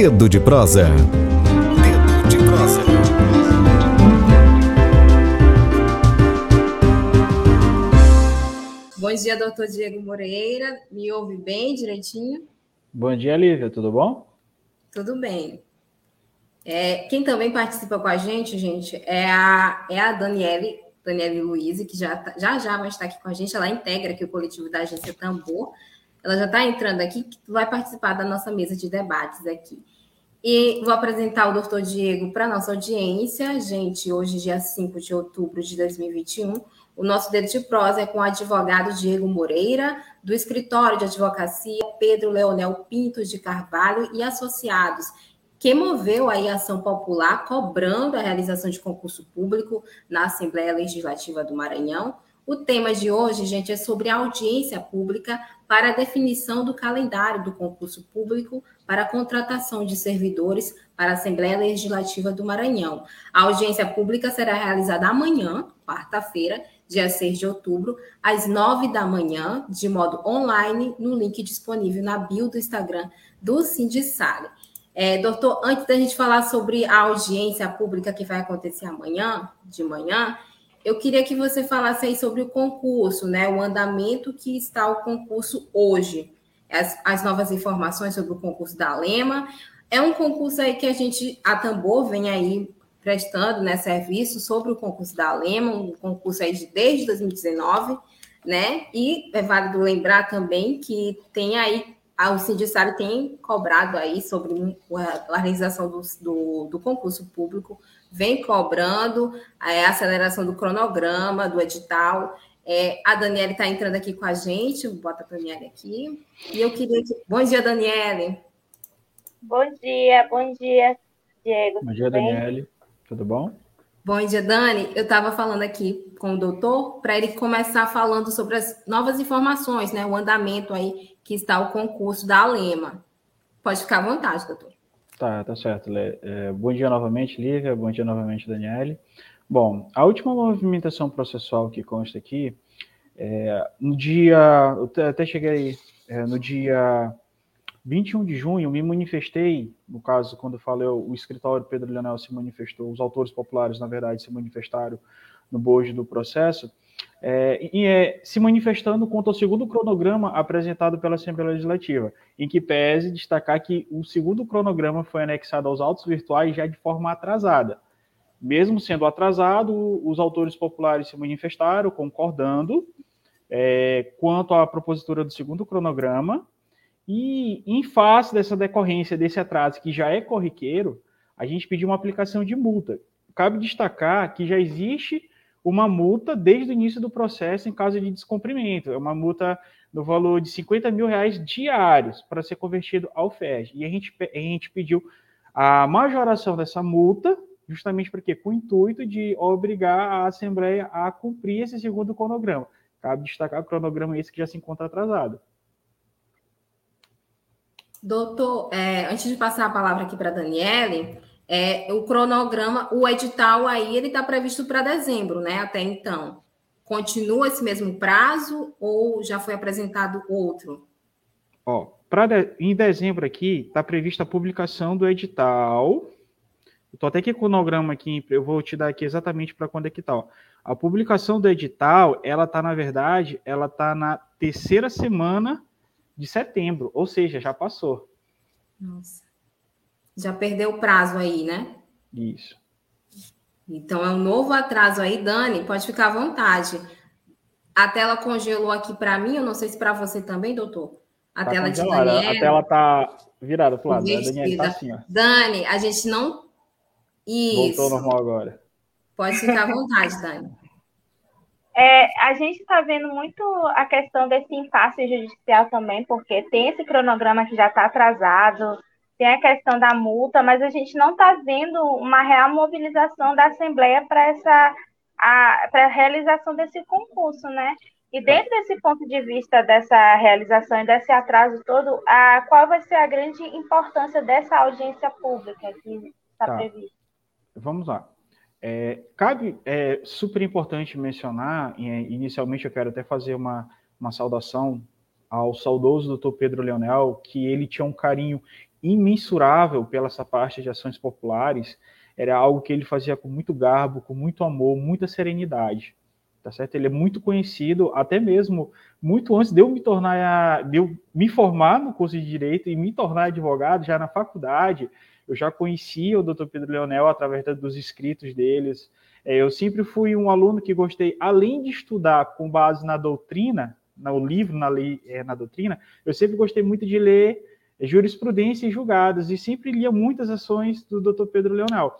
Dedo de prosa. Dedo de prosa. Bom dia, doutor Diego Moreira. Me ouve bem direitinho? Bom dia, Lívia. Tudo bom? Tudo bem. É, quem também participa com a gente, gente, é a, é a Daniele, Daniele Luiz, que já, tá, já já vai estar aqui com a gente. Ela integra aqui o coletivo da agência Tambor. Ela já está entrando aqui, vai participar da nossa mesa de debates aqui. E vou apresentar o doutor Diego para a nossa audiência. Gente, hoje, dia 5 de outubro de 2021, o nosso dedo de prosa é com o advogado Diego Moreira, do escritório de advocacia Pedro Leonel Pinto de Carvalho e Associados, que moveu aí a ação popular cobrando a realização de concurso público na Assembleia Legislativa do Maranhão. O tema de hoje, gente, é sobre a audiência pública para a definição do calendário do concurso público para a contratação de servidores para a Assembleia Legislativa do Maranhão. A audiência pública será realizada amanhã, quarta-feira, dia 6 de outubro, às 9 da manhã, de modo online, no link disponível na bio do Instagram do Sindicale. É, doutor, antes da gente falar sobre a audiência pública que vai acontecer amanhã, de manhã, eu queria que você falasse aí sobre o concurso, né? O andamento que está o concurso hoje, as, as novas informações sobre o concurso da Lema. É um concurso aí que a gente, a Tambor, vem aí prestando né, serviço sobre o concurso da Lema, um concurso aí de, desde 2019, né? E é válido lembrar também que tem aí, o Sindicato tem cobrado aí sobre a realização do, do, do concurso público vem cobrando é, a aceleração do cronograma, do edital. É, a Daniela está entrando aqui com a gente, bota a Daniela aqui. E eu queria que. Bom dia, Daniele. Bom dia, bom dia, Diego. Bom dia, Daniele. Tudo bom? Bom dia, Dani. Eu estava falando aqui com o doutor para ele começar falando sobre as novas informações, né? O andamento aí que está o concurso da Alema. Pode ficar à vontade, doutor. Tá, tá certo. É, bom dia novamente, Lívia. Bom dia novamente, Daniele. Bom, a última movimentação processual que consta aqui, é, no dia, eu até cheguei é, no dia 21 de junho, me manifestei, no caso, quando falei, o escritório Pedro Leonel se manifestou, os autores populares, na verdade, se manifestaram no bojo do processo, é, e é, se manifestando contra o segundo cronograma apresentado pela Assembleia Legislativa, em que pese destacar que o segundo cronograma foi anexado aos autos virtuais já de forma atrasada. Mesmo sendo atrasado, os autores populares se manifestaram concordando é, quanto à propositura do segundo cronograma, e em face dessa decorrência desse atraso que já é corriqueiro, a gente pediu uma aplicação de multa. Cabe destacar que já existe uma multa desde o início do processo em caso de descumprimento. É uma multa no valor de 50 mil reais diários para ser convertido ao FED. E a gente, a gente pediu a majoração dessa multa, justamente porque com o intuito de obrigar a Assembleia a cumprir esse segundo cronograma. Cabe destacar o cronograma esse que já se encontra atrasado. Doutor, é, antes de passar a palavra aqui para a Daniele, é, o cronograma, o edital aí, ele está previsto para dezembro, né? Até então. Continua esse mesmo prazo ou já foi apresentado outro? Ó, pra de, em dezembro aqui está prevista a publicação do edital. Estou até aqui com o cronograma aqui, eu vou te dar aqui exatamente para quando é que está. A publicação do edital, ela está, na verdade, ela está na terceira semana de setembro, ou seja, já passou. Nossa. Já perdeu o prazo aí, né? Isso. Então é um novo atraso aí, Dani, pode ficar à vontade. A tela congelou aqui para mim, eu não sei se para você também, doutor. A tá tela congelada. de Daniela. A tela tá virada para o lado. A Daniela tá assim, ó. Dani, a gente não. Isso. Voltou normal agora. Pode ficar à vontade, Dani. É, a gente está vendo muito a questão desse impasse judicial também, porque tem esse cronograma que já está atrasado, tem a questão da multa, mas a gente não está vendo uma real mobilização da Assembleia para essa para a realização desse concurso, né? E dentro desse ponto de vista dessa realização e desse atraso todo, a, qual vai ser a grande importância dessa audiência pública que está tá. prevista? Vamos lá. É, cabe, é super importante mencionar, inicialmente eu quero até fazer uma, uma saudação ao saudoso doutor Pedro Leonel, que ele tinha um carinho imensurável pela essa parte de ações populares, era algo que ele fazia com muito garbo, com muito amor, muita serenidade. Tá certo? Ele é muito conhecido, até mesmo muito antes de eu me tornar, de eu me formar no curso de direito e me tornar advogado, já na faculdade, eu já conhecia o Dr. Pedro Leonel através dos escritos deles. É, eu sempre fui um aluno que gostei, além de estudar com base na doutrina, no livro, na lei, é, na doutrina, eu sempre gostei muito de ler jurisprudência e julgados, e sempre lia muitas ações do Dr. Pedro Leonel.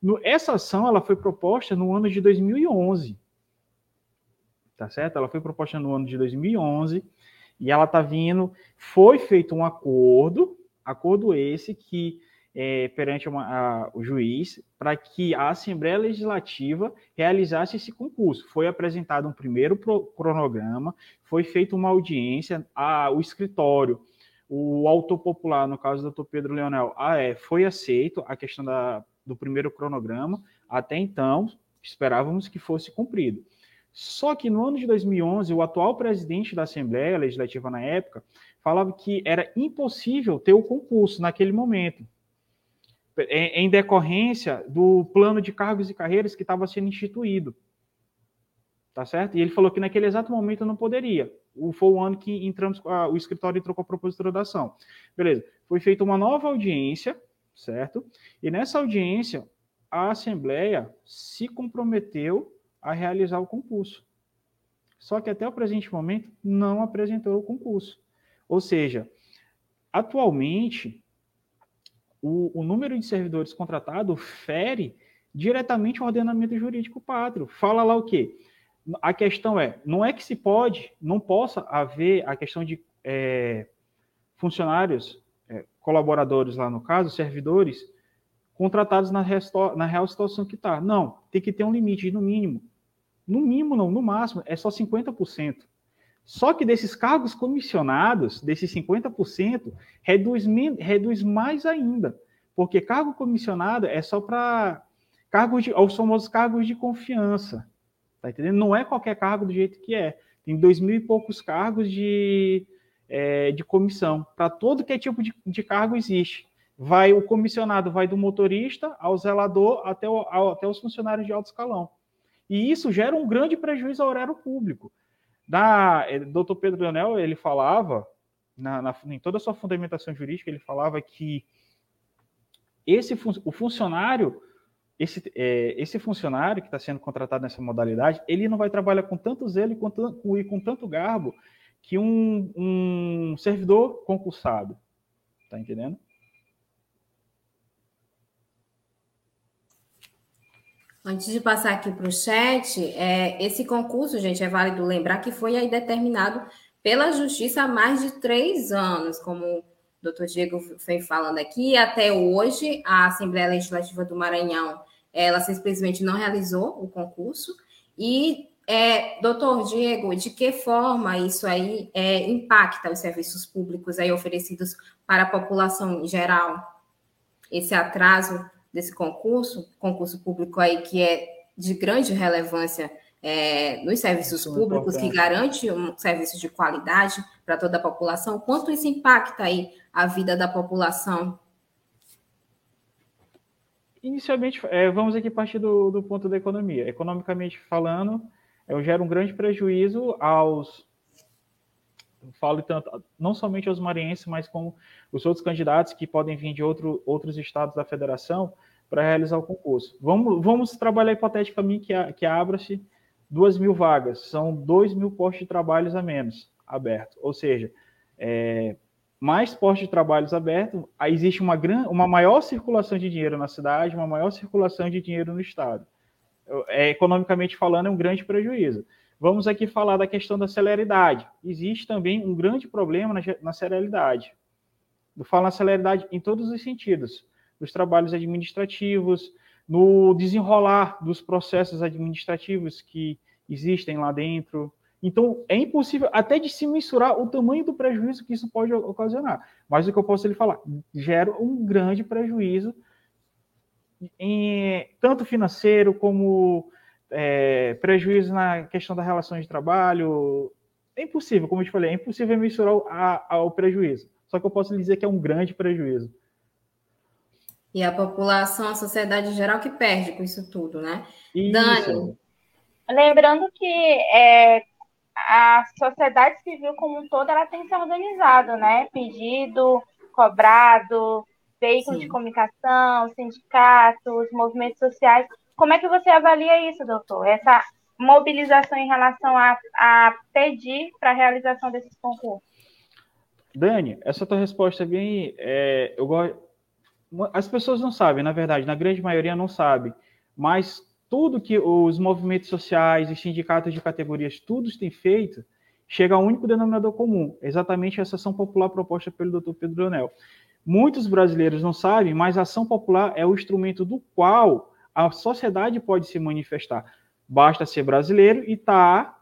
No, essa ação ela foi proposta no ano de 2011, tá certo? Ela foi proposta no ano de 2011 e ela está vindo. Foi feito um acordo, acordo esse que é, perante uma, a, o juiz para que a Assembleia Legislativa realizasse esse concurso. Foi apresentado um primeiro pro, cronograma, foi feita uma audiência, a, o escritório o autor popular, no caso do Dr. Pedro Leonel, ah, é, foi aceito a questão da, do primeiro cronograma. Até então, esperávamos que fosse cumprido. Só que no ano de 2011, o atual presidente da Assembleia Legislativa na época falava que era impossível ter o concurso naquele momento, em decorrência do plano de cargos e carreiras que estava sendo instituído. Tá certo? E ele falou que naquele exato momento não poderia foi o ano que entramos, a, o escritório entrou com a propositura da ação. Beleza. Foi feita uma nova audiência, certo? E nessa audiência, a Assembleia se comprometeu a realizar o concurso. Só que até o presente momento não apresentou o concurso. Ou seja, atualmente, o, o número de servidores contratados fere diretamente o ordenamento jurídico pátrio. Fala lá o quê? A questão é, não é que se pode, não possa haver a questão de é, funcionários, é, colaboradores lá no caso, servidores, contratados na, na real situação que está. Não, tem que ter um limite, no mínimo. No mínimo, não, no máximo, é só 50%. Só que desses cargos comissionados, desses 50%, reduz, reduz mais ainda. Porque cargo comissionado é só para cargos de, os famosos cargos de confiança. Tá entendendo? Não é qualquer cargo do jeito que é. Tem dois mil e poucos cargos de, é, de comissão. Para todo que é tipo de, de cargo existe. Vai o comissionado vai do motorista ao zelador até, o, ao, até os funcionários de alto escalão. E isso gera um grande prejuízo ao horário público. Da, é, Dr. Pedro Leonel, ele falava, na, na, em toda a sua fundamentação jurídica, ele falava que esse, o funcionário esse, é, esse funcionário que está sendo contratado nessa modalidade, ele não vai trabalhar com tanto zelo e com, e com tanto garbo que um, um servidor concursado. Está entendendo? Antes de passar aqui para o chat, é, esse concurso, gente, é válido lembrar que foi aí determinado pela Justiça há mais de três anos, como o doutor Diego foi falando aqui. Até hoje, a Assembleia Legislativa do Maranhão ela simplesmente não realizou o concurso. E, é, doutor Diego, de que forma isso aí é, impacta os serviços públicos aí oferecidos para a população em geral? Esse atraso desse concurso, concurso público aí que é de grande relevância é, nos serviços isso públicos, é que garante um serviço de qualidade para toda a população, quanto isso impacta aí a vida da população Inicialmente, é, vamos aqui partir do, do, ponto da economia. Economicamente falando, eu gero um grande prejuízo aos. Falo tanto, não somente aos maranhenses, mas como os outros candidatos que podem vir de outro, outros estados da federação para realizar o concurso. Vamos, vamos trabalhar hipoteticamente que, que abra-se duas mil vagas, são dois mil postos de trabalhos a menos abertos. Ou seja, é, mais postos de trabalhos abertos, existe uma, gran, uma maior circulação de dinheiro na cidade, uma maior circulação de dinheiro no Estado. É, economicamente falando, é um grande prejuízo. Vamos aqui falar da questão da celeridade. Existe também um grande problema na, na celeridade. Eu falo na celeridade em todos os sentidos. Nos trabalhos administrativos, no desenrolar dos processos administrativos que existem lá dentro, então, é impossível até de se mensurar o tamanho do prejuízo que isso pode ocasionar. Mas o que eu posso lhe falar, gera um grande prejuízo, em, tanto financeiro como é, prejuízo na questão da relação de trabalho. É impossível, como eu te falei, é impossível mensurar o, a, a, o prejuízo. Só que eu posso dizer que é um grande prejuízo. E a população, a sociedade em geral que perde com isso tudo, né? Isso. Dani. Lembrando que é, a sociedade civil como um todo ela tem se organizado, né? Pedido, cobrado, veículos de comunicação, sindicatos, movimentos sociais. Como é que você avalia isso, doutor? Essa mobilização em relação a, a pedir para a realização desses concursos? Dani, essa tua resposta é bem. É, eu gosto. As pessoas não sabem, na verdade, na grande maioria não sabe, mas tudo que os movimentos sociais, os sindicatos de categorias, todos têm feito, chega a um único denominador comum, exatamente essa ação popular proposta pelo Dr. Pedro Leonel. Muitos brasileiros não sabem, mas a ação popular é o instrumento do qual a sociedade pode se manifestar. Basta ser brasileiro e estar tá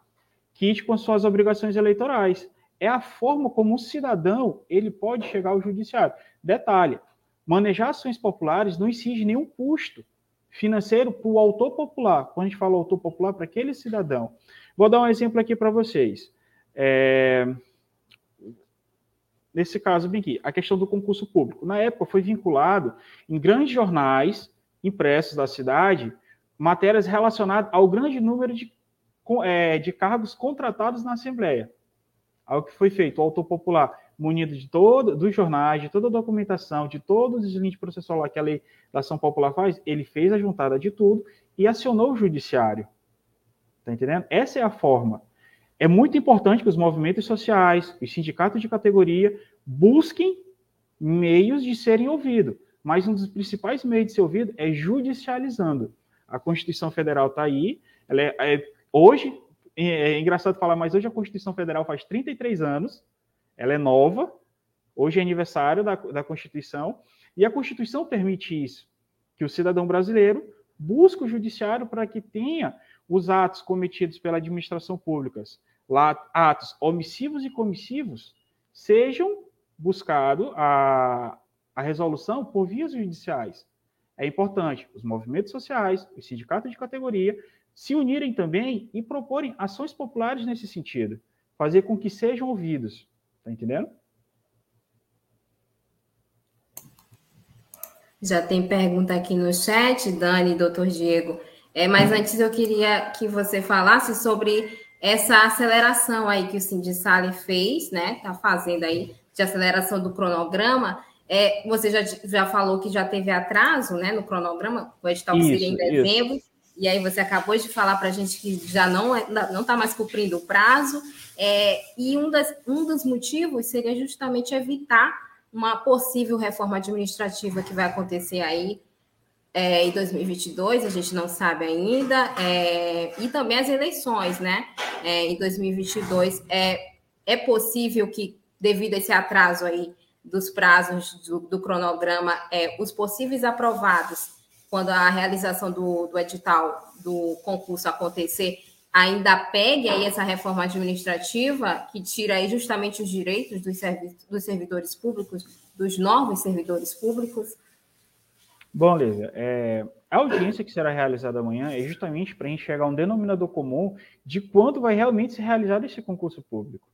com suas obrigações eleitorais. É a forma como um cidadão ele pode chegar ao judiciário. Detalhe: manejar ações populares não exige nenhum custo financeiro para o autor popular. Quando a gente fala autor popular, para aquele cidadão. Vou dar um exemplo aqui para vocês. É... Nesse caso, bem aqui, a questão do concurso público. Na época, foi vinculado em grandes jornais impressos da cidade matérias relacionadas ao grande número de, é, de cargos contratados na Assembleia. Ao que foi feito, o autor popular, munido de todo, dos jornais, de toda a documentação, de todos os links processuais que a lei da ação popular faz, ele fez a juntada de tudo e acionou o judiciário. Está entendendo? Essa é a forma. É muito importante que os movimentos sociais, os sindicatos de categoria, busquem meios de serem ouvidos. Mas um dos principais meios de ser ouvido é judicializando. A Constituição Federal está aí. Ela é, é, hoje, é, é engraçado falar, mas hoje a Constituição Federal faz 33 anos. Ela é nova. Hoje é aniversário da, da Constituição. E a Constituição permite isso, que o cidadão brasileiro busque o judiciário para que tenha os atos cometidos pela administração pública, atos omissivos e comissivos, sejam buscados a, a resolução por vias judiciais é importante os movimentos sociais, os sindicatos de categoria, se unirem também e proporem ações populares nesse sentido, fazer com que sejam ouvidos. Tá entendendo? Já tem pergunta aqui no chat, Dani, doutor Diego. É, mas antes eu queria que você falasse sobre essa aceleração aí que o Sindicale fez, né? Tá fazendo aí de aceleração do cronograma. É, você já, já falou que já teve atraso né, no cronograma, o edital isso, seria em dezembro, isso. E aí você acabou de falar para a gente que já não é, não está mais cumprindo o prazo, é, e um, das, um dos motivos seria justamente evitar uma possível reforma administrativa que vai acontecer aí é, em 2022, a gente não sabe ainda, é, e também as eleições, né? É, em 2022, é, é possível que, devido a esse atraso aí, dos prazos do, do cronograma, é, os possíveis aprovados, quando a realização do, do edital do concurso acontecer, ainda pegue aí essa reforma administrativa que tira aí justamente os direitos dos, servi dos servidores públicos, dos novos servidores públicos? Bom, Lívia, é, a audiência que será realizada amanhã é justamente para a gente chegar a um denominador comum de quando vai realmente ser realizado esse concurso público.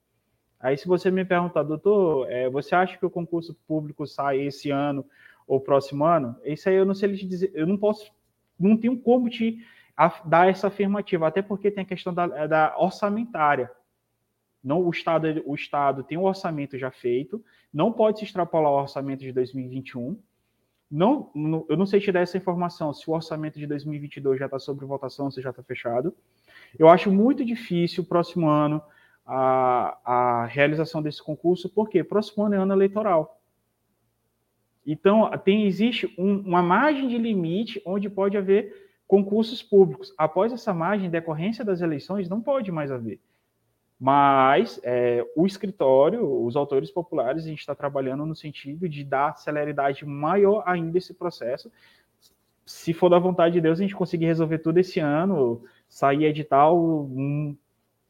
Aí, se você me perguntar, doutor, é, você acha que o concurso público sai esse ano ou próximo ano? Isso aí eu não sei lhe dizer, eu não posso, não tenho como te dar essa afirmativa, até porque tem a questão da, da orçamentária. Não, o Estado, o Estado tem um orçamento já feito, não pode se extrapolar o orçamento de 2021. Não, não, eu não sei te dar essa informação se o orçamento de 2022 já está sobre votação, se já está fechado. Eu acho muito difícil o próximo ano a, a realização desse concurso, porque próximo ano é ano eleitoral. Então, tem, existe um, uma margem de limite onde pode haver concursos públicos. Após essa margem, decorrência das eleições, não pode mais haver. Mas é, o escritório, os autores populares, a gente está trabalhando no sentido de dar celeridade maior ainda esse processo. Se for da vontade de Deus, a gente conseguir resolver tudo esse ano, sair edital, um,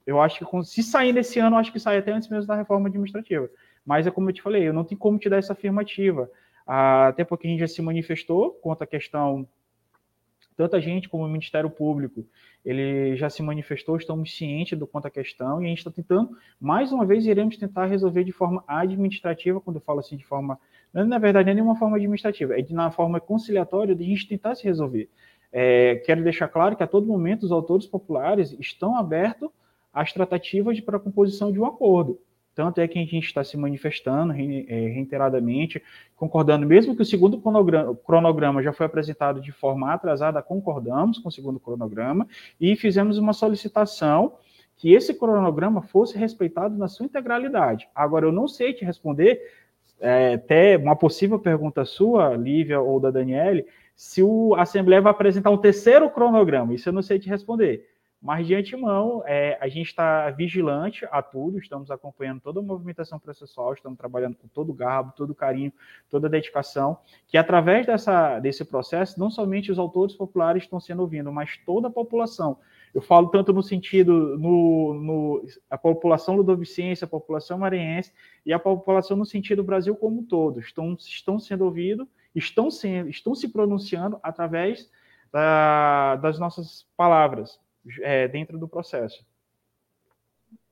eu acho que se sair desse ano, acho que sai até antes mesmo da reforma administrativa. Mas é como eu te falei, eu não tenho como te dar essa afirmativa. Até porque a gente já se manifestou contra a questão Tanto a gente como o Ministério Público, ele já se manifestou, estamos cientes do quanto a questão, e a gente está tentando, mais uma vez, iremos tentar resolver de forma administrativa, quando eu falo assim de forma, na verdade, não é nenhuma forma administrativa, é de, na forma conciliatória de a gente tentar se resolver. É, quero deixar claro que a todo momento os autores populares estão abertos às tratativas para a composição de um acordo. Tanto é que a gente está se manifestando é, reiteradamente, concordando, mesmo que o segundo cronograma já foi apresentado de forma atrasada, concordamos com o segundo cronograma e fizemos uma solicitação que esse cronograma fosse respeitado na sua integralidade. Agora, eu não sei te responder, é, até uma possível pergunta sua, Lívia ou da Daniele, se o, a Assembleia vai apresentar um terceiro cronograma. Isso eu não sei te responder. Mas, de antemão, é, a gente está vigilante a tudo, estamos acompanhando toda a movimentação processual, estamos trabalhando com todo o garbo, todo o carinho, toda a dedicação, que através dessa, desse processo, não somente os autores populares estão sendo ouvidos, mas toda a população. Eu falo tanto no sentido, no, no, a população ludovicense, a população maranhense e a população no sentido Brasil como um todo, estão, estão sendo ouvidos, estão, sendo, estão se pronunciando através da, das nossas palavras é, dentro do processo.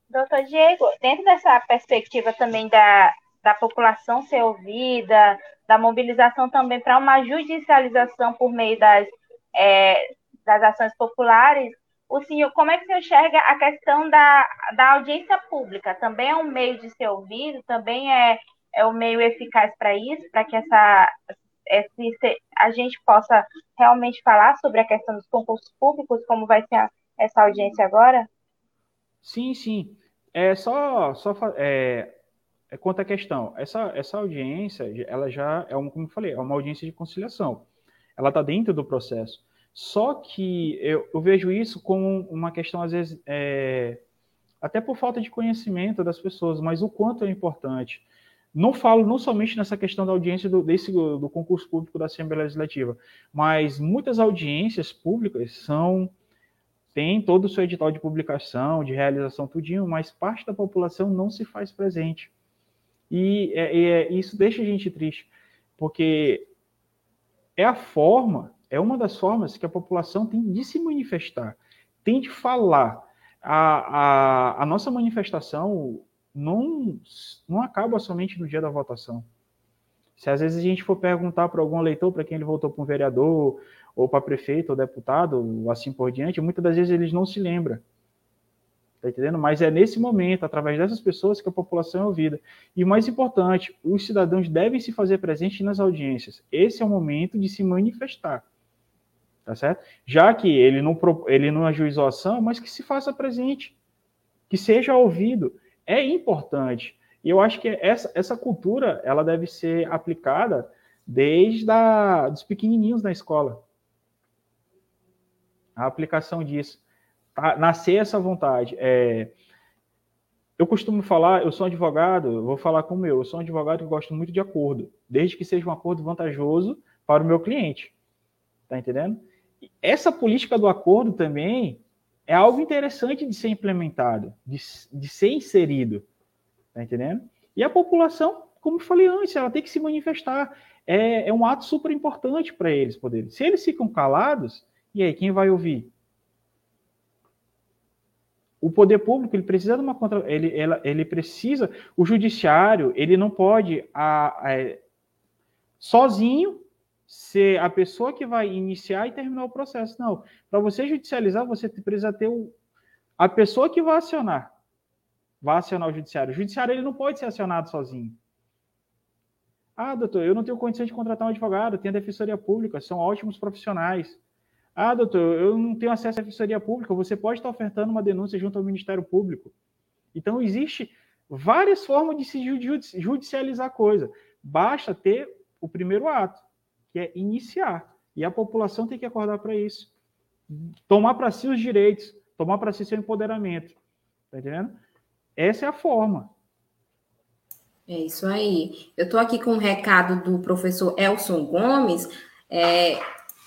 Doutor Diego, dentro dessa perspectiva também da, da população ser ouvida, da mobilização também para uma judicialização por meio das, é, das ações populares, o senhor, como é que o senhor enxerga a questão da, da audiência pública? Também é um meio de ser ouvido? Também é, é um meio eficaz para isso, para que essa, esse, a gente possa realmente falar sobre a questão dos concursos públicos, como vai ser a, essa audiência agora? Sim, sim. É só, só é, é quanto à questão. Essa, essa audiência, ela já é um, como eu falei, é uma audiência de conciliação. Ela está dentro do processo. Só que eu, eu, vejo isso como uma questão, às vezes, é, até por falta de conhecimento das pessoas, mas o quanto é importante. Não falo não somente nessa questão da audiência do, desse, do concurso público da Assembleia Legislativa, mas muitas audiências públicas são tem todo o seu edital de publicação, de realização, tudinho, mas parte da população não se faz presente. E é, é, isso deixa a gente triste, porque é a forma, é uma das formas que a população tem de se manifestar, tem de falar. A, a, a nossa manifestação não, não acaba somente no dia da votação. Se às vezes a gente for perguntar para algum eleitor, para quem ele votou para um vereador, ou para prefeito ou deputado, ou assim por diante, muitas das vezes eles não se lembram. Tá entendendo? Mas é nesse momento, através dessas pessoas, que a população é ouvida. E mais importante, os cidadãos devem se fazer presentes nas audiências. Esse é o momento de se manifestar. Tá certo? Já que ele não, ele não ajuizou a ação, mas que se faça presente. Que seja ouvido. É importante. E eu acho que essa, essa cultura ela deve ser aplicada desde a, dos pequenininhos na escola a aplicação disso. Tá? Nascer essa vontade. É, eu costumo falar, eu sou advogado, vou falar como eu, eu sou um advogado que gosto muito de acordo, desde que seja um acordo vantajoso para o meu cliente. Tá entendendo? Essa política do acordo também é algo interessante de ser implementado, de, de ser inserido. Tá entendendo? E a população, como eu falei antes, ela tem que se manifestar. É, é um ato super importante para eles poderem. Se eles ficam calados, e aí, quem vai ouvir? O poder público ele precisa de uma contra, ele, ela, ele precisa, o judiciário ele não pode a, a, é, sozinho ser a pessoa que vai iniciar e terminar o processo. Não, para você judicializar você precisa ter o, a pessoa que vai acionar, vai acionar o judiciário. O judiciário ele não pode ser acionado sozinho. Ah, doutor, eu não tenho condição de contratar um advogado, tenho a defensoria pública, são ótimos profissionais. Ah, doutor, eu não tenho acesso à defensoria pública. Você pode estar ofertando uma denúncia junto ao Ministério Público. Então, existe várias formas de se judicializar a coisa. Basta ter o primeiro ato, que é iniciar. E a população tem que acordar para isso. Tomar para si os direitos, tomar para si seu empoderamento. Tá entendendo? Essa é a forma. É isso aí. Eu estou aqui com um recado do professor Elson Gomes. É,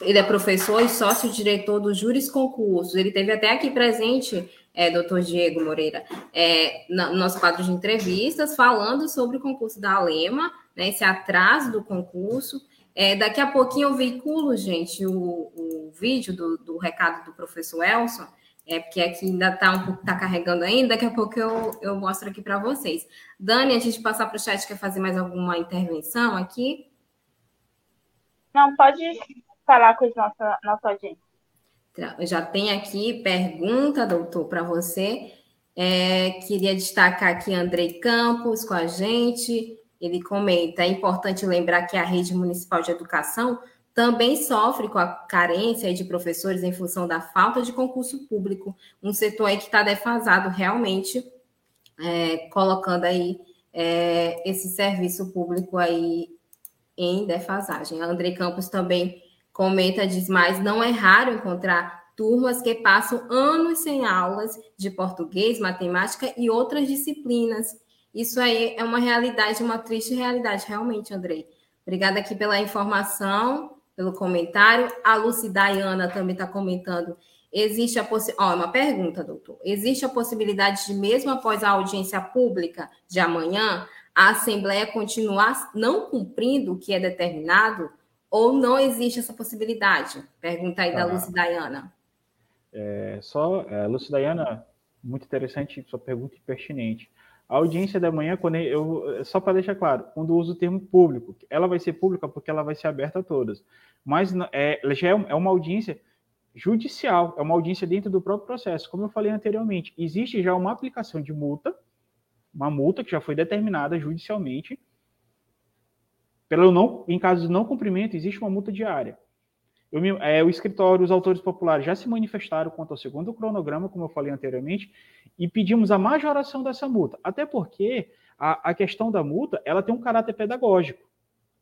ele é professor e sócio-diretor do Júris Concursos. Ele teve até aqui presente, é, doutor Diego Moreira, é, no nosso quadro de entrevistas, falando sobre o concurso da Alema, né, esse atraso do concurso. É, daqui a pouquinho eu veiculo, gente, o, o vídeo do, do recado do professor Elson, é porque aqui ainda está um pouco tá carregando ainda, daqui a pouco eu, eu mostro aqui para vocês. Dani, antes de passar para o chat, quer fazer mais alguma intervenção aqui? Não, pode falar com a nossa, nossa audiência. Já tem aqui pergunta, doutor, para você. É, queria destacar aqui Andrei Campos com a gente. Ele comenta: é importante lembrar que a rede municipal de educação também sofre com a carência de professores em função da falta de concurso público, um setor aí que está defasado realmente, é, colocando aí é, esse serviço público aí em defasagem. A André Campos também comenta, diz mais, não é raro encontrar turmas que passam anos sem aulas de português, matemática e outras disciplinas. Isso aí é uma realidade, uma triste realidade, realmente, Andrei. Obrigada aqui pela informação pelo comentário. A Lucy Dayana também está comentando. Existe a possibilidade. Uma pergunta, doutor. Existe a possibilidade de, mesmo após a audiência pública de amanhã, a Assembleia continuar não cumprindo o que é determinado? Ou não existe essa possibilidade? Pergunta aí da ah, Lucy Dayana. É, só, é, Lucy Dayana, muito interessante sua pergunta e pertinente. A audiência da manhã, quando eu, só para deixar claro, quando uso o termo público, ela vai ser pública porque ela vai ser aberta a todas. Mas é, já é, é uma audiência judicial, é uma audiência dentro do próprio processo. Como eu falei anteriormente, existe já uma aplicação de multa, uma multa que já foi determinada judicialmente. Pelo não, em caso de não cumprimento, existe uma multa diária. É, o escritório, os autores populares já se manifestaram quanto ao segundo cronograma, como eu falei anteriormente, e pedimos a majoração dessa multa. Até porque a, a questão da multa ela tem um caráter pedagógico.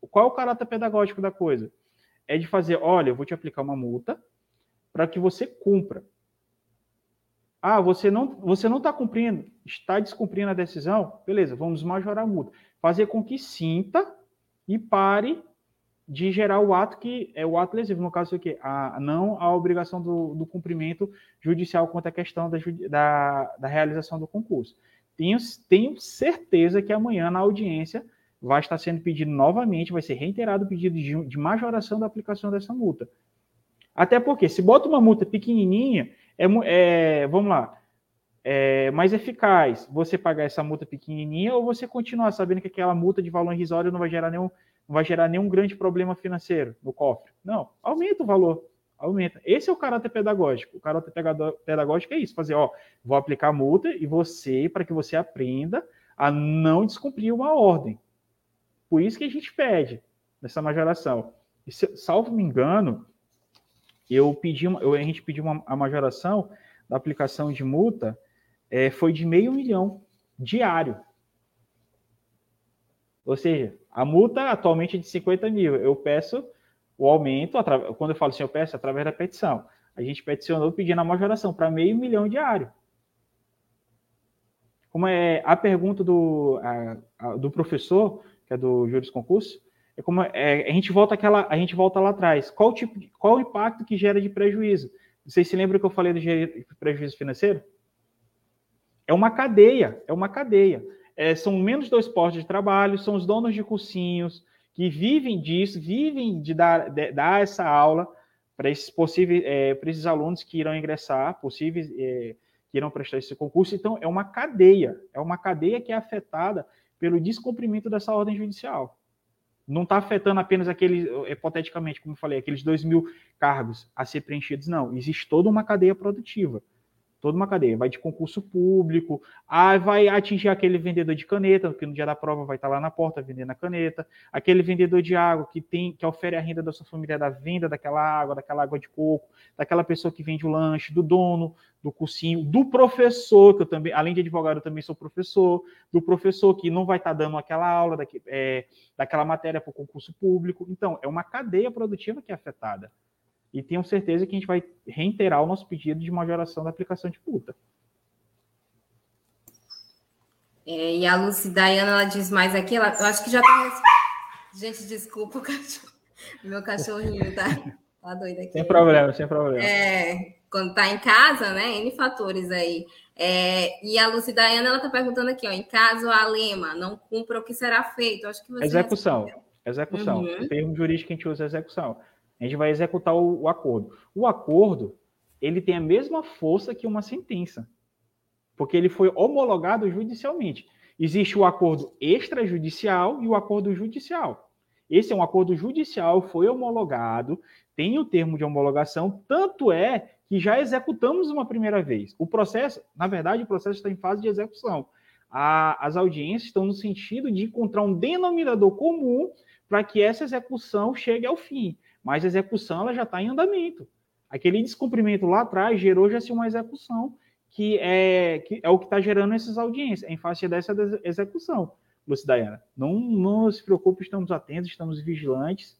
Qual é o caráter pedagógico da coisa? É de fazer, olha, eu vou te aplicar uma multa para que você cumpra. Ah, você não você não está cumprindo, está descumprindo a decisão? Beleza, vamos majorar a multa. Fazer com que sinta e pare de gerar o ato que é o ato lesivo, no caso aqui, a, não a obrigação do, do cumprimento judicial quanto à questão da, da, da, realização do concurso. Tenho, tenho certeza que amanhã na audiência vai estar sendo pedido novamente, vai ser reiterado o pedido de, de majoração da aplicação dessa multa. Até porque, se bota uma multa pequenininha, é, é vamos lá, é mais eficaz você pagar essa multa pequenininha ou você continuar sabendo que aquela multa de valor irrisório não vai gerar nenhum não vai gerar nenhum grande problema financeiro no cofre. Não, aumenta o valor, aumenta. Esse é o caráter pedagógico. O caráter pedagógico é isso, fazer, ó, vou aplicar a multa e você, para que você aprenda a não descumprir uma ordem. Por isso que a gente pede nessa majoração. E, se, salvo me engano, eu pedi eu, a gente pediu uma, a majoração da aplicação de multa é, foi de meio milhão diário. Ou seja, a multa atualmente é de 50 mil. Eu peço o aumento, quando eu falo assim, eu peço através da petição. A gente peticionou pedindo a majoração para meio milhão diário. Como é a pergunta do, a, a, do professor, que é do Juros Concurso, é como é, a gente volta aquela, a gente volta lá atrás. Qual tipo, qual o impacto que gera de prejuízo? Vocês se lembram que eu falei de prejuízo financeiro? É uma cadeia, é uma cadeia é, são menos dois postos de trabalho, são os donos de cursinhos que vivem disso, vivem de dar, de, dar essa aula para esses possíveis, é, para esses alunos que irão ingressar, possíveis é, que irão prestar esse concurso. Então, é uma cadeia, é uma cadeia que é afetada pelo descumprimento dessa ordem judicial. Não está afetando apenas aqueles, hipoteticamente, como eu falei, aqueles dois mil cargos a ser preenchidos, não. Existe toda uma cadeia produtiva toda uma cadeia. Vai de concurso público, aí vai atingir aquele vendedor de caneta, que no dia da prova vai estar lá na porta vendendo a caneta, aquele vendedor de água que tem que oferece a renda da sua família da venda daquela água, daquela água de coco, daquela pessoa que vende o lanche, do dono do cursinho, do professor, que eu também, além de advogado, eu também sou professor, do professor que não vai estar dando aquela aula, daqui, é, daquela matéria para o concurso público. Então, é uma cadeia produtiva que é afetada e tenho certeza que a gente vai reiterar o nosso pedido de majoração da aplicação de multa. É, e a Lucy Dayana, ela diz mais aqui, ela, eu acho que já está... Gente, desculpa o cachorro. Meu cachorrinho tá, tá doido aqui. Sem problema, sem problema. É, quando tá em casa, né? N fatores aí. É, e a Lucy Dayana, ela tá perguntando aqui, ó, em caso a Lema não cumpra o que será feito, acho que você Execução. Respondeu. Execução. Uhum. O termo jurídico que a gente usa é execução. A gente vai executar o, o acordo. O acordo, ele tem a mesma força que uma sentença, porque ele foi homologado judicialmente. Existe o acordo extrajudicial e o acordo judicial. Esse é um acordo judicial, foi homologado, tem o termo de homologação, tanto é que já executamos uma primeira vez. O processo, na verdade, o processo está em fase de execução. A, as audiências estão no sentido de encontrar um denominador comum para que essa execução chegue ao fim. Mas a execução ela já está em andamento. Aquele descumprimento lá atrás gerou já se uma execução que é, que é o que está gerando essas audiências, em face dessa execução. Lucidaiana, não, não se preocupe, estamos atentos, estamos vigilantes,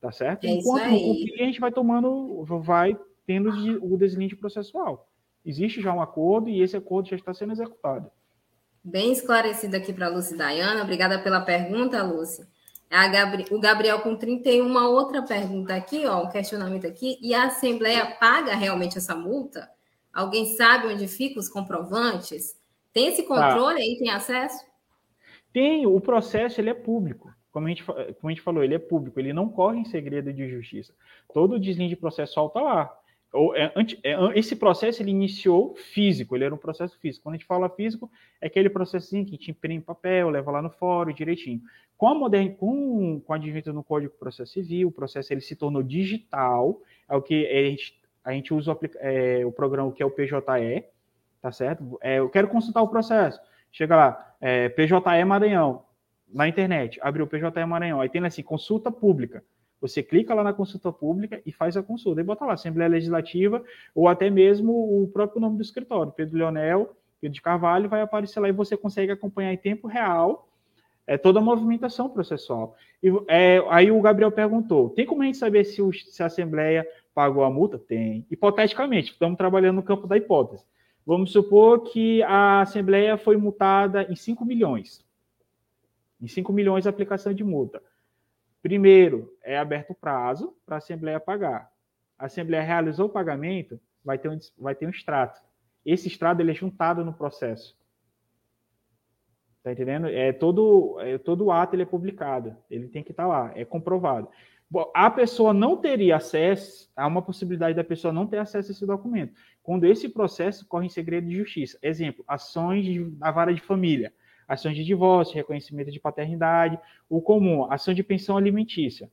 tá certo? É Enquanto não cumprir, a gente vai tomando, vai tendo o deslinde processual. Existe já um acordo e esse acordo já está sendo executado. Bem esclarecido aqui para a Lúcia Dayana. Obrigada pela pergunta, Lúcia. Gabri... O Gabriel com 31, uma outra pergunta aqui, ó, um questionamento aqui. E a Assembleia paga realmente essa multa? Alguém sabe onde ficam os comprovantes? Tem esse controle tá. aí? Tem acesso? Tem, o processo ele é público. Como a, gente, como a gente falou, ele é público, ele não corre em segredo de justiça. Todo o deslinde processual está lá. É, é, esse processo ele iniciou físico, ele era um processo físico. Quando a gente fala físico, é aquele processinho que te imprime papel, leva lá no fórum direitinho. Com a moderna, com, com o advento no Código Processo Civil, o processo ele se tornou digital, é o que a gente, a gente usa o, é, o programa que é o PJE, tá certo? É, eu quero consultar o processo. Chega lá, é, PJE Maranhão, na internet, abriu o PJE Maranhão, aí tem assim, consulta pública. Você clica lá na consulta pública e faz a consulta. E bota lá, Assembleia Legislativa, ou até mesmo o próprio nome do escritório, Pedro Leonel, Pedro de Carvalho, vai aparecer lá e você consegue acompanhar em tempo real é, toda a movimentação processual. E, é, aí o Gabriel perguntou: tem como a gente saber se, o, se a Assembleia pagou a multa? Tem. Hipoteticamente, estamos trabalhando no campo da hipótese. Vamos supor que a Assembleia foi multada em 5 milhões. Em 5 milhões a aplicação de multa. Primeiro, é aberto o prazo para a Assembleia pagar. A Assembleia realizou o pagamento, vai ter um, vai ter um extrato. Esse extrato ele é juntado no processo. Tá entendendo? É todo, é, todo ato ele é publicado. Ele tem que estar tá lá, é comprovado. Bom, a pessoa não teria acesso, há uma possibilidade da pessoa não ter acesso a esse documento. Quando esse processo corre em segredo de justiça. Exemplo, ações de, na vara de família ações de divórcio, reconhecimento de paternidade, o comum, ação de pensão alimentícia.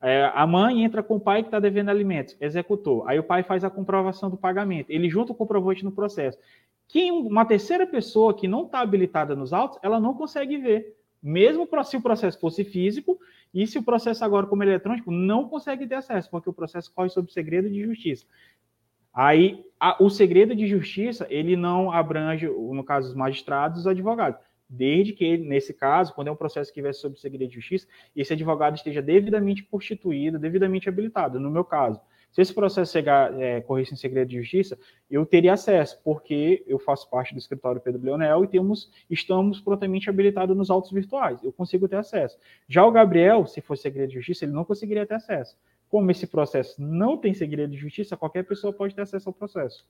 É, a mãe entra com o pai que está devendo alimentos, executou. Aí o pai faz a comprovação do pagamento. Ele junta o comprovante no processo. Quem uma terceira pessoa que não está habilitada nos autos, ela não consegue ver. Mesmo se o processo fosse físico, e se o processo agora, como é eletrônico, não consegue ter acesso, porque o processo corre sob segredo de justiça. Aí, a, o segredo de justiça, ele não abrange, no caso, os magistrados os advogados. Desde que, nesse caso, quando é um processo que viesse sob segredo de justiça, esse advogado esteja devidamente constituído, devidamente habilitado. No meu caso, se esse processo chegar, é, corresse em segredo de justiça, eu teria acesso, porque eu faço parte do escritório Pedro Leonel e temos, estamos prontamente habilitados nos autos virtuais. Eu consigo ter acesso. Já o Gabriel, se fosse segredo de justiça, ele não conseguiria ter acesso. Como esse processo não tem segredo de justiça, qualquer pessoa pode ter acesso ao processo.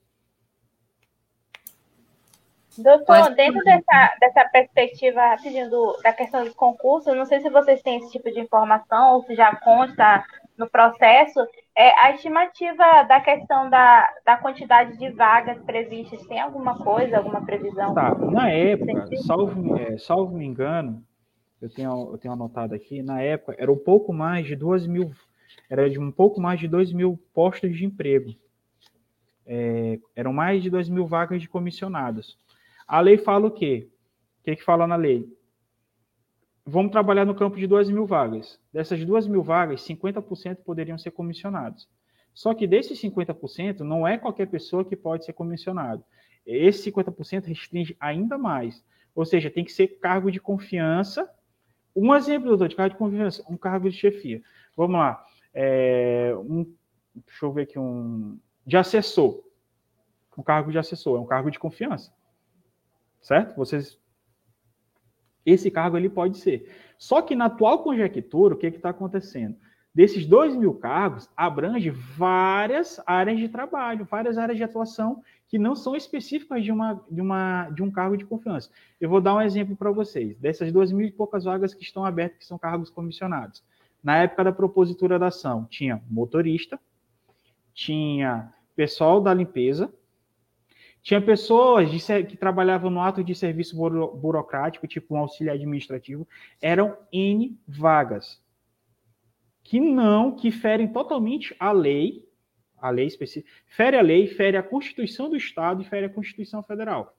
Doutor, dentro dessa, dessa perspectiva rapidinho do, da questão dos concursos, não sei se vocês têm esse tipo de informação ou se já consta no processo, é, a estimativa da questão da, da quantidade de vagas previstas, tem alguma coisa, alguma previsão? Tá, na época, salvo, é, salvo me engano, eu tenho, eu tenho anotado aqui, na época era um pouco mais de 2 mil era de um pouco mais de 2 mil postos de emprego. É, eram mais de 2 mil vagas de comissionados. A lei fala o quê? O que, que fala na lei? Vamos trabalhar no campo de 2 mil vagas. Dessas 2 mil vagas, 50% poderiam ser comissionados. Só que desses 50%, não é qualquer pessoa que pode ser comissionado. Esse 50% restringe ainda mais. Ou seja, tem que ser cargo de confiança. Um exemplo, doutor, de cargo de confiança, um cargo de chefia. Vamos lá é, um, deixa eu ver aqui, um, de assessor. Um cargo de assessor, é um cargo de confiança. Certo? Vocês, esse cargo ele pode ser. Só que na atual conjectura, o que está acontecendo? desses 2 mil cargos, abrange várias áreas de trabalho, várias áreas de atuação que não são específicas de, uma, de, uma, de um cargo de confiança. Eu vou dar um exemplo para vocês. Dessas duas mil e poucas vagas que estão abertas, que são cargos comissionados. Na época da propositura da ação, tinha motorista, tinha pessoal da limpeza, tinha pessoas de, que trabalhavam no ato de serviço buro, burocrático, tipo um auxílio administrativo, eram N vagas que não, que ferem totalmente a lei a lei específica, fere a lei, fere a Constituição do Estado e fere a Constituição Federal.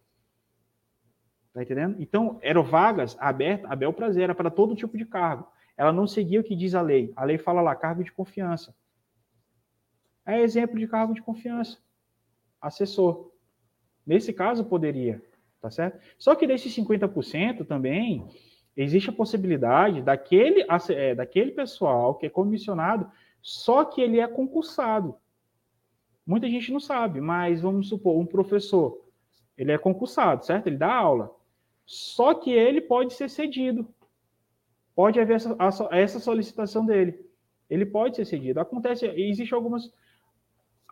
Tá entendendo? Então, eram vagas abertas, a bel prazer, era para todo tipo de cargo. Ela não seguia o que diz a lei. A lei fala lá, cargo de confiança. É exemplo de cargo de confiança. Assessor. Nesse caso, poderia, tá certo? Só que desses 50% também, existe a possibilidade daquele, é, daquele pessoal que é comissionado, só que ele é concursado. Muita gente não sabe, mas vamos supor, um professor, ele é concursado, certo? Ele dá aula. Só que ele pode ser cedido. Pode haver essa, essa solicitação dele. Ele pode ser cedido. Acontece, existe algumas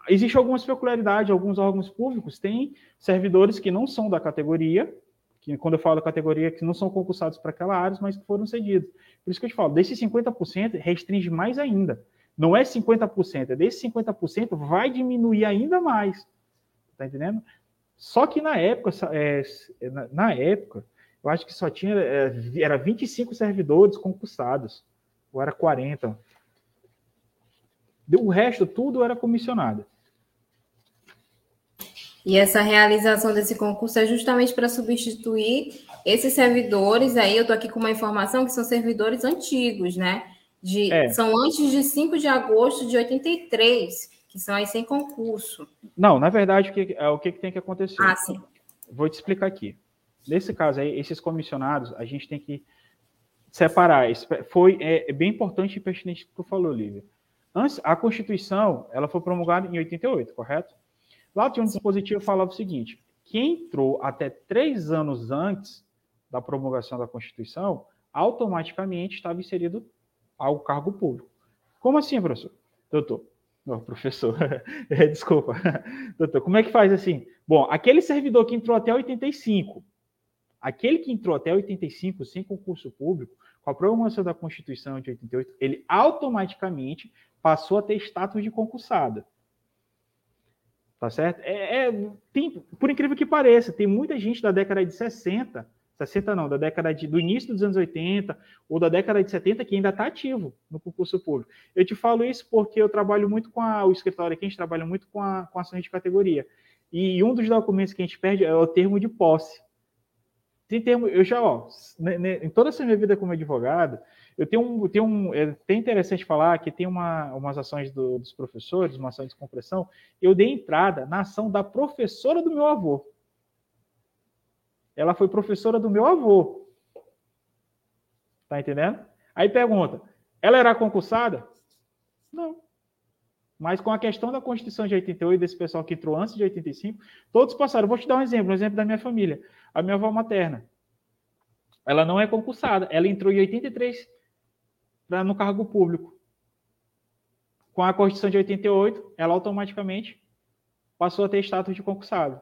existe algumas peculiaridades, alguns órgãos públicos têm servidores que não são da categoria, que quando eu falo categoria, que não são concursados para aquela área, mas que foram cedidos. Por isso que eu te falo, desses 50% restringe mais ainda. Não é 50%, é desse 50% vai diminuir ainda mais. Tá entendendo? Só que na época, é, na, na, época, eu acho que só tinha é, era 25 servidores concursados, ou era 40. O resto tudo era comissionado. E essa realização desse concurso é justamente para substituir esses servidores. Aí eu estou aqui com uma informação que são servidores antigos, né? De, é. São antes de 5 de agosto de 83, que são aí sem concurso. Não, na verdade, o que, é, o que tem que acontecer? Ah, sim. Vou te explicar aqui. Nesse caso aí, esses comissionados, a gente tem que separar. Foi é, é bem importante e pertinente o que tu falou, Lívia. Antes, a Constituição, ela foi promulgada em 88, correto? Lá tinha um dispositivo que falava o seguinte, quem entrou até três anos antes da promulgação da Constituição, automaticamente estava inserido ao cargo público. Como assim, professor? Doutor, não, professor, desculpa. Doutor, como é que faz assim? Bom, aquele servidor que entrou até 85, aquele que entrou até 85 sem concurso público, com a promulgação da Constituição de 88, ele automaticamente passou a ter status de concursada. Tá certo? É, é tem, por incrível que pareça, tem muita gente da década de 60 60 não, da década de, do início dos anos 80 ou da década de 70 que ainda está ativo no concurso público. Eu te falo isso porque eu trabalho muito com a, o escritório aqui, a gente trabalha muito com, a, com ações de categoria. E um dos documentos que a gente perde é o termo de posse. Tem termo, eu já, ó, em toda essa minha vida como advogado, eu tenho um, tenho um é interessante falar que tem uma, umas ações do, dos professores, uma ação de compressão, eu dei entrada na ação da professora do meu avô. Ela foi professora do meu avô. Tá entendendo? Aí pergunta: ela era concursada? Não. Mas com a questão da Constituição de 88, desse pessoal que entrou antes de 85, todos passaram. Vou te dar um exemplo, um exemplo da minha família. A minha avó materna. Ela não é concursada. Ela entrou em 83 pra, no cargo público. Com a Constituição de 88, ela automaticamente passou a ter status de concursado.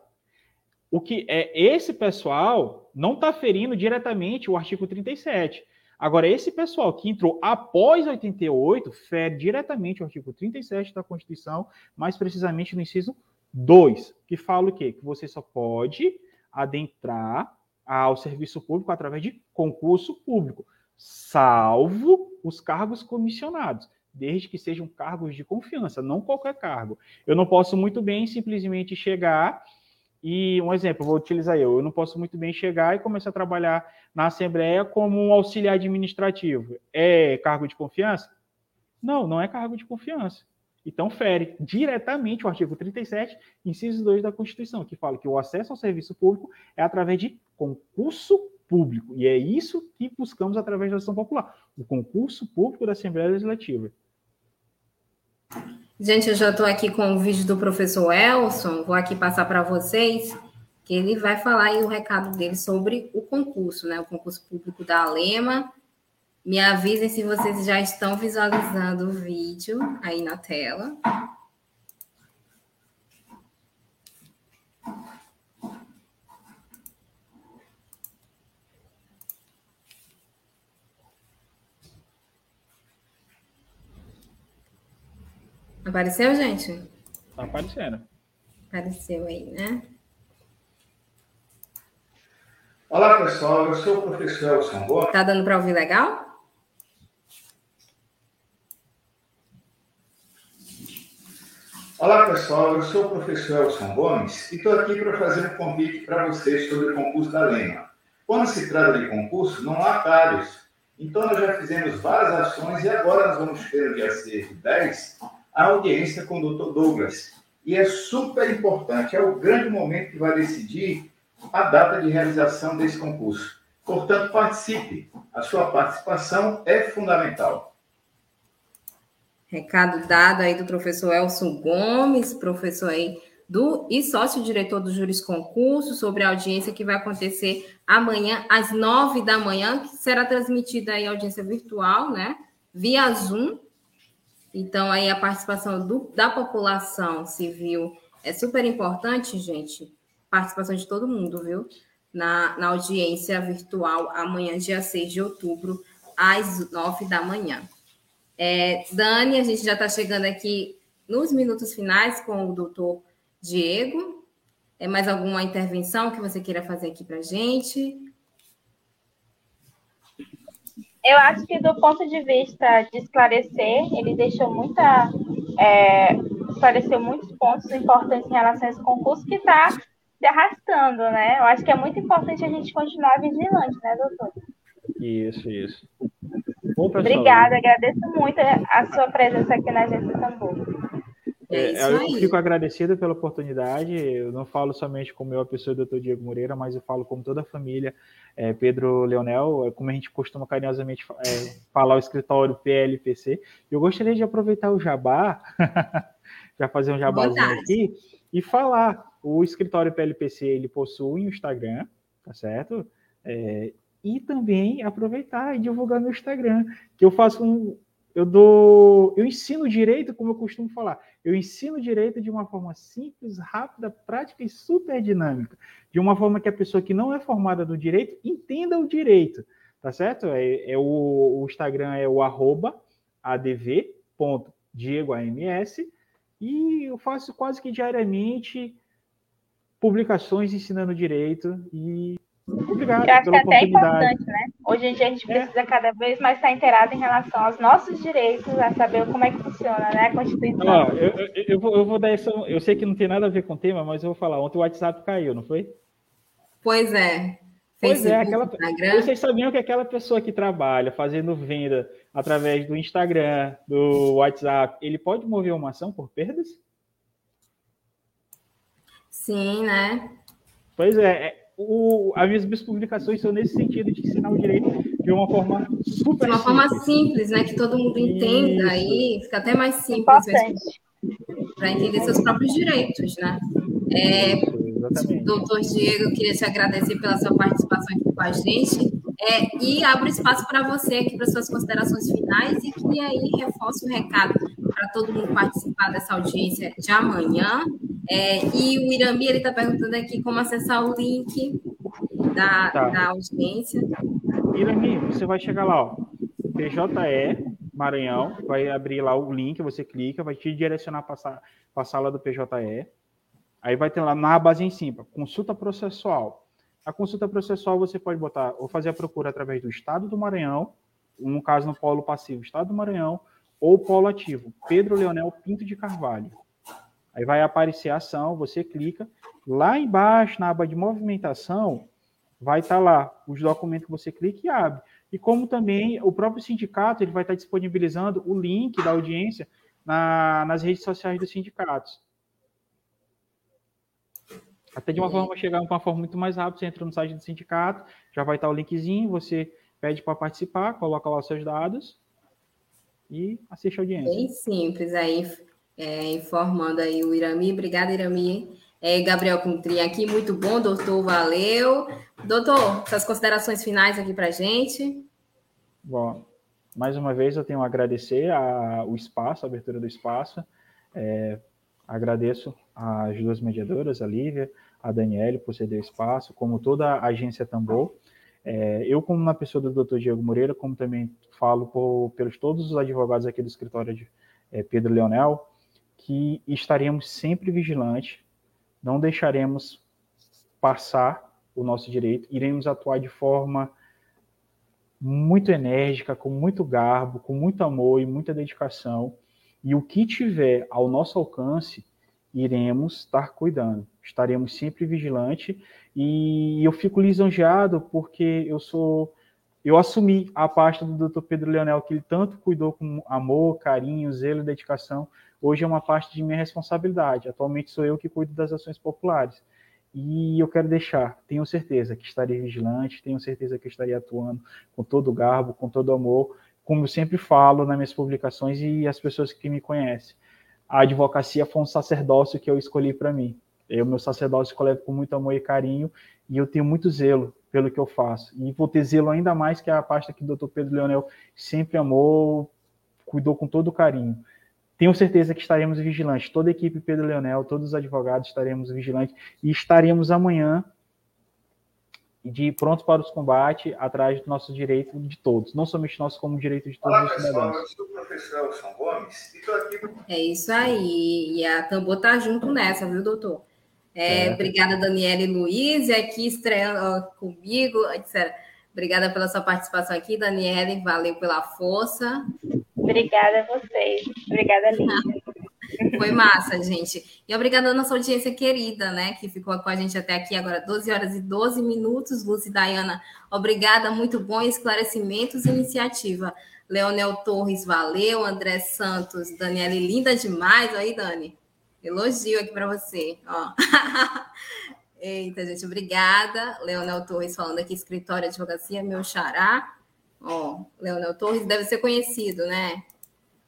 O que é esse pessoal não está ferindo diretamente o artigo 37. Agora, esse pessoal que entrou após 88 fere diretamente o artigo 37 da Constituição, mais precisamente no inciso 2, que fala o quê? Que você só pode adentrar ao serviço público através de concurso público, salvo os cargos comissionados, desde que sejam cargos de confiança, não qualquer cargo. Eu não posso muito bem simplesmente chegar e um exemplo, vou utilizar eu. Eu não posso muito bem chegar e começar a trabalhar na Assembleia como um auxiliar administrativo. É cargo de confiança? Não, não é cargo de confiança. Então, fere diretamente o artigo 37, inciso 2 da Constituição, que fala que o acesso ao serviço público é através de concurso público. E é isso que buscamos através da ação popular, o concurso público da Assembleia Legislativa. Gente, eu já estou aqui com o vídeo do professor Elson, vou aqui passar para vocês, que ele vai falar aí o recado dele sobre o concurso, né? O concurso público da Alema. Me avisem se vocês já estão visualizando o vídeo aí na tela. Apareceu, gente? Tá aparecendo. Apareceu aí, né? Olá, pessoal. Eu sou o professor Elson Gomes. Tá dando para ouvir legal? Olá, pessoal. Eu sou o professor Elson Gomes e estou aqui para fazer um convite para vocês sobre o concurso da Lema. Quando se trata de concurso, não há atalhos. Então, nós já fizemos várias ações e agora nós vamos ter, no dia 6 de 10, a audiência com o Dr. Douglas. E é super importante, é o grande momento que vai decidir a data de realização desse concurso. Portanto, participe. A sua participação é fundamental. Recado dado aí do professor Elson Gomes, professor aí do e sócio-diretor do Juris Concurso, sobre a audiência que vai acontecer amanhã às nove da manhã, que será transmitida aí audiência virtual, né? Via Zoom, então, aí a participação do, da população civil é super importante, gente. Participação de todo mundo, viu? Na, na audiência virtual amanhã, dia 6 de outubro, às 9 da manhã. É, Dani, a gente já está chegando aqui nos minutos finais com o doutor Diego. É mais alguma intervenção que você queira fazer aqui para a gente? Eu acho que do ponto de vista de esclarecer, ele deixou muita. É, esclareceu muitos pontos importantes em relação a esse concurso que está se arrastando, né? Eu acho que é muito importante a gente continuar vigilante, né, doutor? Isso, isso. Bom, Obrigada, agradeço muito a sua presença aqui na Agência Tambor. É, é eu fico agradecido pela oportunidade. Eu não falo somente como eu, a pessoa do Dr. Diego Moreira, mas eu falo como toda a família é, Pedro Leonel, é como a gente costuma carinhosamente é, falar o escritório PLPC. Eu gostaria de aproveitar o jabá, já fazer um jabazinho aqui, e falar. O escritório PLPC ele possui um Instagram, tá certo? É, e também aproveitar e divulgar no Instagram, que eu faço um, eu dou, eu ensino direito, como eu costumo falar, eu ensino direito de uma forma simples, rápida, prática e super dinâmica, de uma forma que a pessoa que não é formada do direito entenda o direito, tá certo? É, é o, o, Instagram é o arroba adv.diegoams e eu faço quase que diariamente publicações ensinando direito e Obrigado. Eu acho que é até importante, né? Hoje em dia a gente é. precisa é. cada vez mais estar inteirado em relação aos nossos direitos, a saber como é que funciona, né? A Constituição. Ó, eu, eu, eu, vou, eu vou dar isso. Eu sei que não tem nada a ver com o tema, mas eu vou falar. Ontem o WhatsApp caiu, não foi? Pois é. Pois é, aquela, vocês sabiam que aquela pessoa que trabalha fazendo venda através do Instagram, do WhatsApp, ele pode mover uma ação por perdas? Sim, né? Pois é, é o, as minhas publicações são nesse sentido de ensinar o direito de uma forma super De uma simples. forma simples, né? Que todo mundo entenda aí, fica até mais simples para entender seus próprios direitos, né? É, doutor Diego, eu queria te agradecer pela sua participação aqui com a gente. É, e abro espaço para você aqui para suas considerações finais e que aí reforce o recado para todo mundo participar dessa audiência de amanhã. É, e o Irami ele está perguntando aqui como acessar o link da, tá. da audiência. Irami, você vai chegar lá, ó, PJE Maranhão, vai abrir lá o link, você clica, vai te direcionar para a sala do PJE. Aí vai ter lá na base em cima, consulta processual. A consulta processual você pode botar ou fazer a procura através do Estado do Maranhão, no caso no polo passivo, Estado do Maranhão, ou polo ativo, Pedro Leonel Pinto de Carvalho. Aí vai aparecer a ação, você clica. Lá embaixo, na aba de movimentação, vai estar tá lá os documentos que você clica e abre. E como também o próprio sindicato ele vai estar tá disponibilizando o link da audiência na, nas redes sociais dos sindicatos. Até de uma forma chegar de uma forma muito mais rápida, você entra no site do sindicato, já vai estar tá o linkzinho, você pede para participar, coloca lá os seus dados e assiste a audiência. Bem simples aí é, informando aí o Irami. Obrigada, Irami. É, Gabriel Contri aqui, muito bom, doutor, valeu. Doutor, suas considerações finais aqui para gente. Bom, mais uma vez eu tenho a agradecer a, o espaço, a abertura do espaço. É, agradeço às duas mediadoras, a Lívia, a Daniele, por ceder o espaço, como toda a agência Tambor. É, eu, como uma pessoa do Dr. Diego Moreira, como também falo por, pelos todos os advogados aqui do escritório de é, Pedro Leonel, que estaremos sempre vigilantes, não deixaremos passar o nosso direito, iremos atuar de forma muito enérgica, com muito garbo, com muito amor e muita dedicação. E o que tiver ao nosso alcance, iremos estar cuidando. Estaremos sempre vigilantes e eu fico lisonjeado porque eu sou eu assumi a pasta do Dr. Pedro Leonel que ele tanto cuidou com amor, carinho, zelo e dedicação. Hoje é uma parte de minha responsabilidade. Atualmente sou eu que cuido das ações populares. E eu quero deixar, tenho certeza que estarei vigilante, tenho certeza que estarei atuando com todo o garbo, com todo o amor, como eu sempre falo nas minhas publicações e as pessoas que me conhecem. A advocacia foi um sacerdócio que eu escolhi para mim. Eu, meu sacerdócio, eu levo com muito amor e carinho e eu tenho muito zelo pelo que eu faço. E vou ter zelo ainda mais que a pasta que o doutor Pedro Leonel sempre amou, cuidou com todo carinho. Tenho certeza que estaremos vigilantes. Toda a equipe Pedro Leonel, todos os advogados estaremos vigilantes e estaremos amanhã de prontos para os combates, atrás do nosso direito de todos, não somente nosso, como direito de todos Olá, os cidadãos. eu sou o professor Elson Gomes e estou aqui... É isso aí, e a Tambor tá junto nessa, viu, doutor? É, é. Obrigada, Daniela e Luiz, aqui estreando comigo, etc. Obrigada pela sua participação aqui, Daniela, valeu pela força. Obrigada a vocês, obrigada, Lívia. Foi massa, gente. E obrigada à nossa audiência querida, né, que ficou com a gente até aqui agora, 12 horas e 12 minutos. Lúcia e Dayana, obrigada, muito bom esclarecimentos e iniciativa. Leonel Torres, valeu. André Santos, Daniele, linda demais. Aí, Dani, elogio aqui para você. Ó. Eita, gente, obrigada. Leonel Torres falando aqui, escritório de advocacia, meu xará. Ó, Leonel Torres deve ser conhecido, né?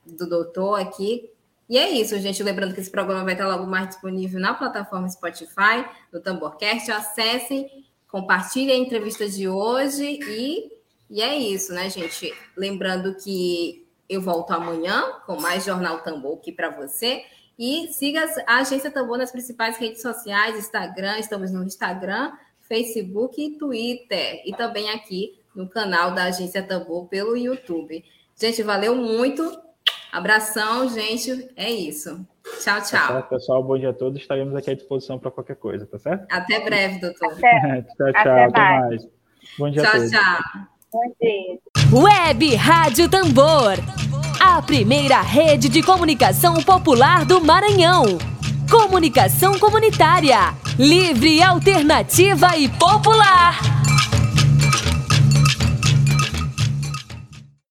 Do doutor aqui, e é isso, gente. Lembrando que esse programa vai estar logo mais disponível na plataforma Spotify, no Tamborcast. Acessem, compartilhem a entrevista de hoje e, e é isso, né, gente? Lembrando que eu volto amanhã com mais Jornal Tambor aqui para você. E siga a Agência Tambor nas principais redes sociais, Instagram, estamos no Instagram, Facebook e Twitter. E também aqui no canal da Agência Tambor pelo YouTube. Gente, valeu muito. Abração, gente. É isso. Tchau, tchau. Tá pessoal, bom dia a todos. Estaremos aqui à disposição para qualquer coisa, tá certo? Até breve, doutor. Até, tchau, tchau. Até, até mais. mais. Bom dia tchau, a todos. Tchau, Bom dia. Web Rádio Tambor. A primeira rede de comunicação popular do Maranhão. Comunicação comunitária. Livre, alternativa e popular.